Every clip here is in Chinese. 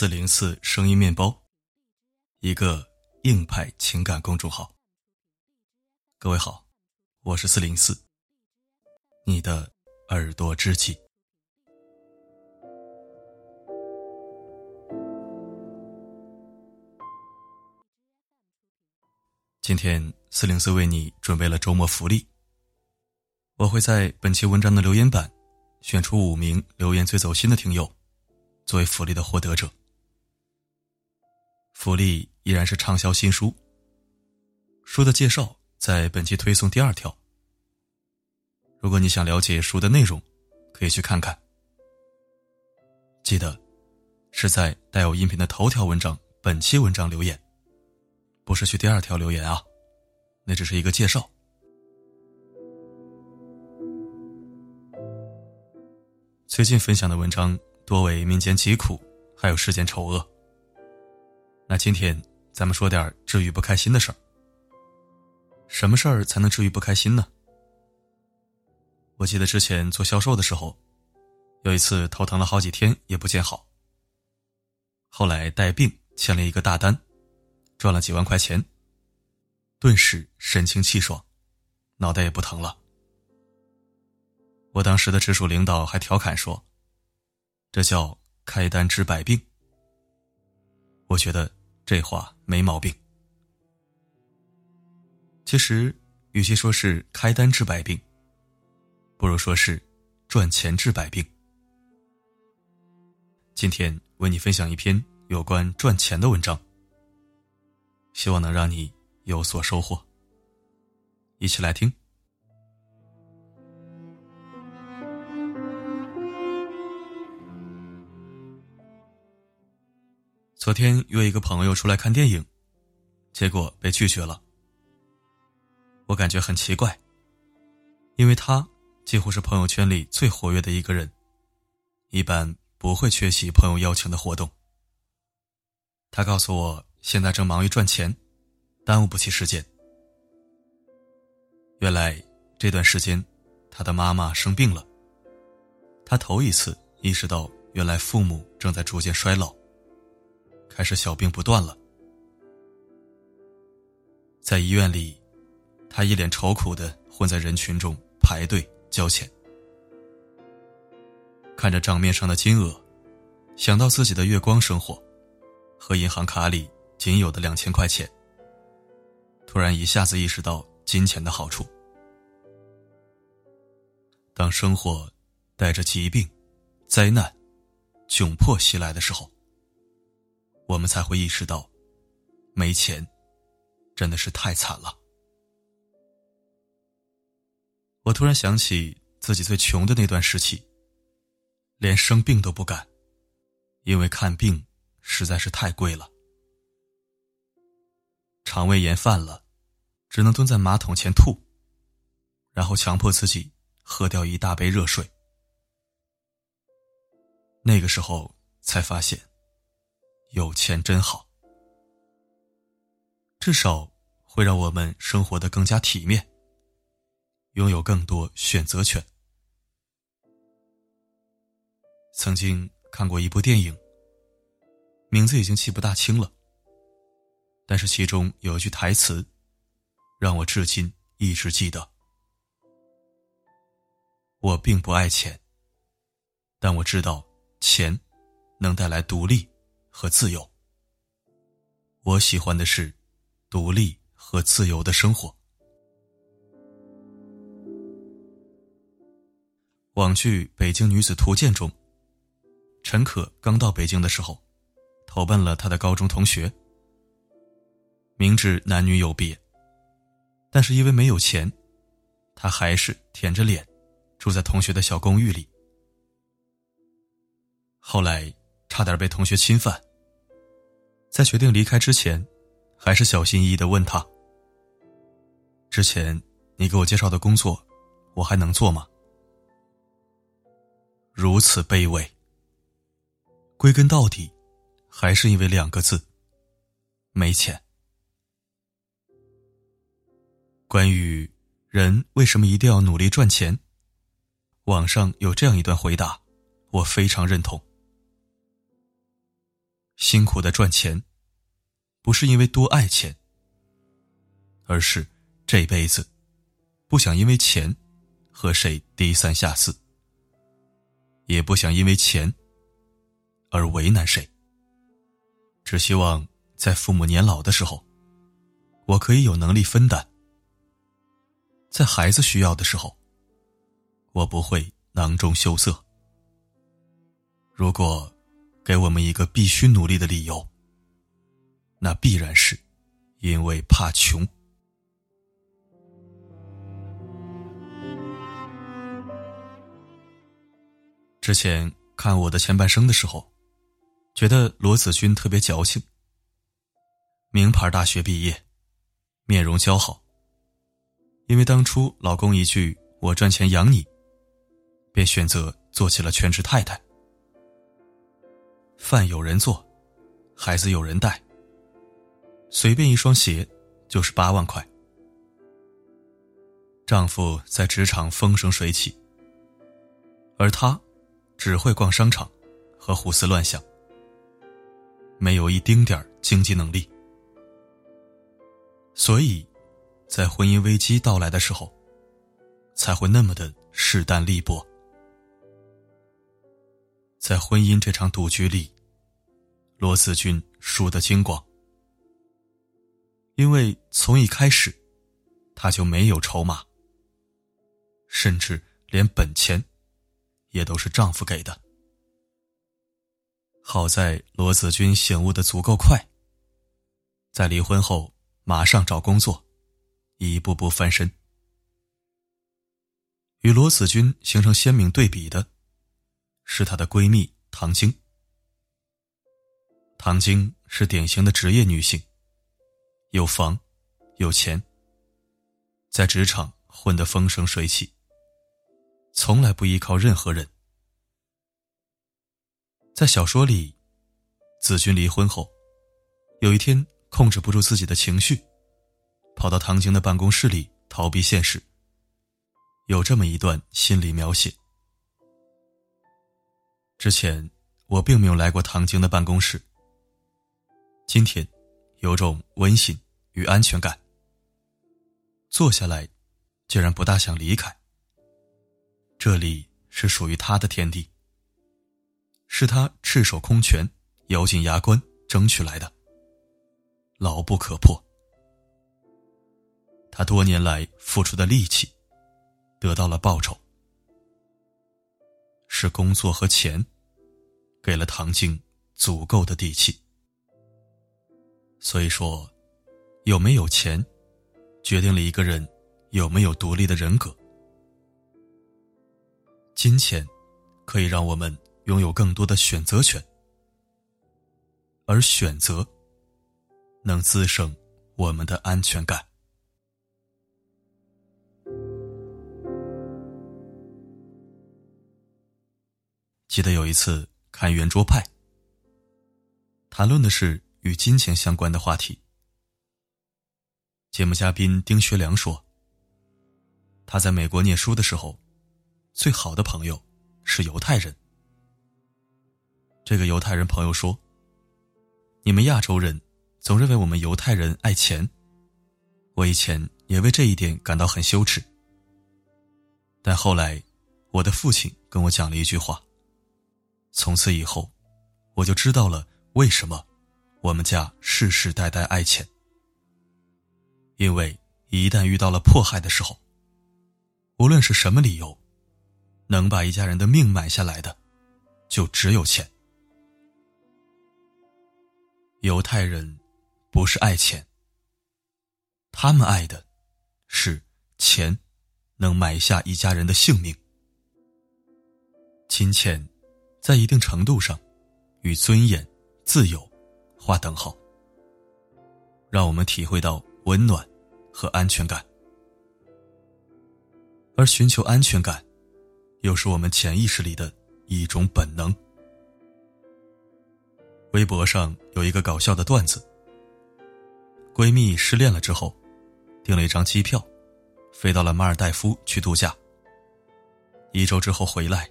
四零四声音面包，一个硬派情感公众号。各位好，我是四零四，你的耳朵知己。今天四零四为你准备了周末福利，我会在本期文章的留言板选出五名留言最走心的听友。作为福利的获得者，福利依然是畅销新书。书的介绍在本期推送第二条。如果你想了解书的内容，可以去看看。记得是在带有音频的头条文章本期文章留言，不是去第二条留言啊，那只是一个介绍。最近分享的文章。多为民间疾苦，还有世间丑恶。那今天咱们说点治愈不开心的事儿。什么事儿才能治愈不开心呢？我记得之前做销售的时候，有一次头疼了好几天也不见好。后来带病签了一个大单，赚了几万块钱，顿时神清气爽，脑袋也不疼了。我当时的直属领导还调侃说。这叫开单治百病。我觉得这话没毛病。其实，与其说是开单治百病，不如说是赚钱治百病。今天为你分享一篇有关赚钱的文章，希望能让你有所收获。一起来听。昨天约一个朋友出来看电影，结果被拒绝了。我感觉很奇怪，因为他几乎是朋友圈里最活跃的一个人，一般不会缺席朋友邀请的活动。他告诉我，现在正忙于赚钱，耽误不起时间。原来这段时间，他的妈妈生病了。他头一次意识到，原来父母正在逐渐衰老。开始小病不断了，在医院里，他一脸愁苦的混在人群中排队交钱，看着账面上的金额，想到自己的月光生活，和银行卡里仅有的两千块钱，突然一下子意识到金钱的好处。当生活带着疾病、灾难、窘迫袭来的时候。我们才会意识到，没钱真的是太惨了。我突然想起自己最穷的那段时期，连生病都不敢，因为看病实在是太贵了。肠胃炎犯了，只能蹲在马桶前吐，然后强迫自己喝掉一大杯热水。那个时候才发现。有钱真好，至少会让我们生活的更加体面，拥有更多选择权。曾经看过一部电影，名字已经记不大清了，但是其中有一句台词，让我至今一直记得：“我并不爱钱，但我知道钱能带来独立。”和自由。我喜欢的是独立和自由的生活。网剧《北京女子图鉴》中，陈可刚到北京的时候，投奔了他的高中同学。明知男女有别，但是因为没有钱，他还是舔着脸住在同学的小公寓里。后来。差点被同学侵犯，在决定离开之前，还是小心翼翼的问他：“之前你给我介绍的工作，我还能做吗？”如此卑微，归根到底，还是因为两个字：没钱。关于人为什么一定要努力赚钱，网上有这样一段回答，我非常认同。辛苦的赚钱，不是因为多爱钱，而是这辈子不想因为钱和谁低三下四，也不想因为钱而为难谁。只希望在父母年老的时候，我可以有能力分担；在孩子需要的时候，我不会囊中羞涩。如果给我们一个必须努力的理由，那必然是因为怕穷。之前看我的前半生的时候，觉得罗子君特别矫情。名牌大学毕业，面容姣好。因为当初老公一句“我赚钱养你”，便选择做起了全职太太。饭有人做，孩子有人带。随便一双鞋就是八万块。丈夫在职场风生水起，而她只会逛商场和胡思乱想，没有一丁点经济能力。所以，在婚姻危机到来的时候，才会那么的势单力薄。在婚姻这场赌局里，罗子君输得精光，因为从一开始，他就没有筹码，甚至连本钱，也都是丈夫给的。好在罗子君醒悟的足够快，在离婚后马上找工作，一步步翻身。与罗子君形成鲜明对比的。是她的闺蜜唐晶。唐晶是典型的职业女性，有房，有钱，在职场混得风生水起，从来不依靠任何人。在小说里，子君离婚后，有一天控制不住自己的情绪，跑到唐晶的办公室里逃避现实。有这么一段心理描写。之前我并没有来过唐晶的办公室。今天，有种温馨与安全感。坐下来，竟然不大想离开。这里是属于他的天地，是他赤手空拳、咬紧牙关争取来的，牢不可破。他多年来付出的力气，得到了报酬。是工作和钱，给了唐晶足够的底气。所以说，有没有钱，决定了一个人有没有独立的人格。金钱可以让我们拥有更多的选择权，而选择能滋生我们的安全感。记得有一次看圆桌派，谈论的是与金钱相关的话题。节目嘉宾丁学良说：“他在美国念书的时候，最好的朋友是犹太人。这个犹太人朋友说：‘你们亚洲人总认为我们犹太人爱钱，我以前也为这一点感到很羞耻。但后来，我的父亲跟我讲了一句话。’”从此以后，我就知道了为什么我们家世世代代爱钱。因为一旦遇到了迫害的时候，无论是什么理由，能把一家人的命买下来的，就只有钱。犹太人不是爱钱，他们爱的是钱，能买下一家人的性命。金钱。在一定程度上，与尊严、自由划等号，让我们体会到温暖和安全感。而寻求安全感，又是我们潜意识里的一种本能。微博上有一个搞笑的段子：闺蜜失恋了之后，订了一张机票，飞到了马尔代夫去度假。一周之后回来，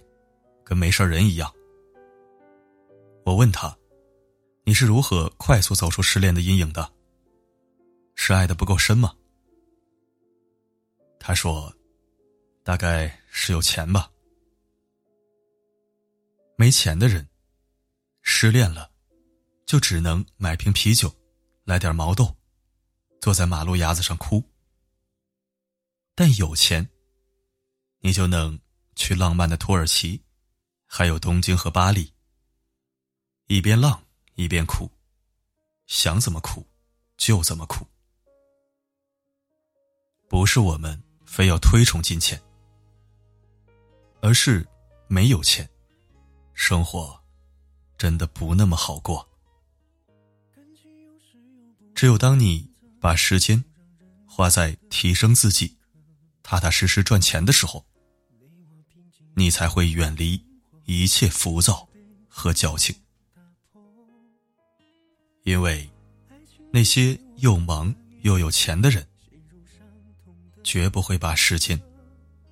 跟没事人一样。我问他：“你是如何快速走出失恋的阴影的？是爱的不够深吗？他说：“大概是有钱吧。没钱的人，失恋了，就只能买瓶啤酒，来点毛豆，坐在马路牙子上哭。但有钱，你就能去浪漫的土耳其，还有东京和巴黎，一边浪一边哭，想怎么哭就怎么哭。不是我们。”非要推崇金钱，而是没有钱，生活真的不那么好过。只有当你把时间花在提升自己、踏踏实实赚钱的时候，你才会远离一切浮躁和矫情。因为那些又忙又有钱的人。绝不会把时间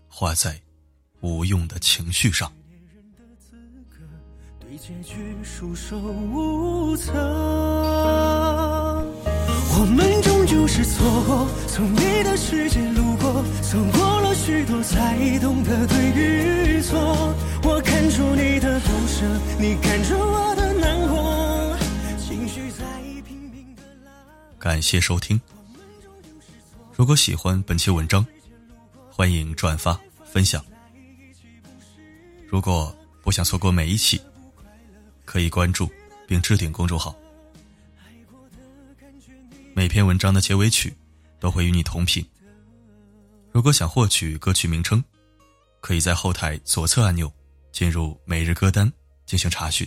花在无用的情绪上。我们终究是错过，从你的世界路过，走过了许多才懂得对与错。我看出你的不舍，你看出我的感谢收听。如果喜欢本期文章，欢迎转发分享。如果不想错过每一期，可以关注并置顶公众号。每篇文章的结尾曲都会与你同频。如果想获取歌曲名称，可以在后台左侧按钮进入每日歌单进行查询。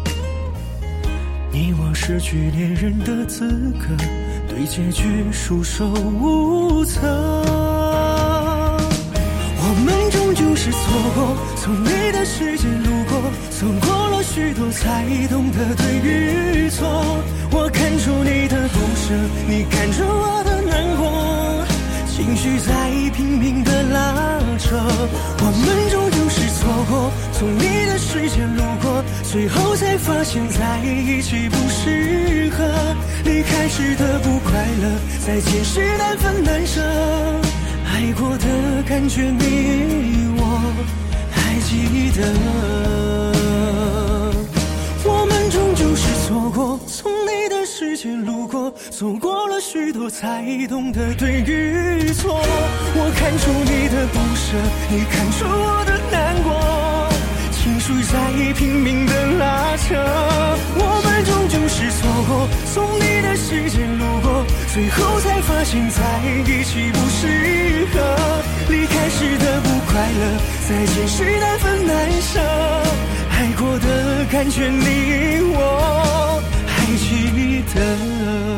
你我失去恋人的资格，对结局束手无策。我们终究是错过，从你的世界路过，走过了许多才懂得对与错。我看出你的不舍，你看出我的难过，情绪在拼命的拉扯。我们终究是错过，从你的世界路过，最后才发现在一起不适合。离开时的不快乐，再见时难分难舍。爱过的感觉，你我还记得。我们终究是错过，从你的世界路过，走过了许多才懂得对与错。我看出你的不舍，你看出我的难过，情绪在拼命的拉扯。我们终究是错过，从你的世界路过，最后才发现在一起不适合。离开时的不快乐，再见时难分难舍。爱过的感觉，你我还记得。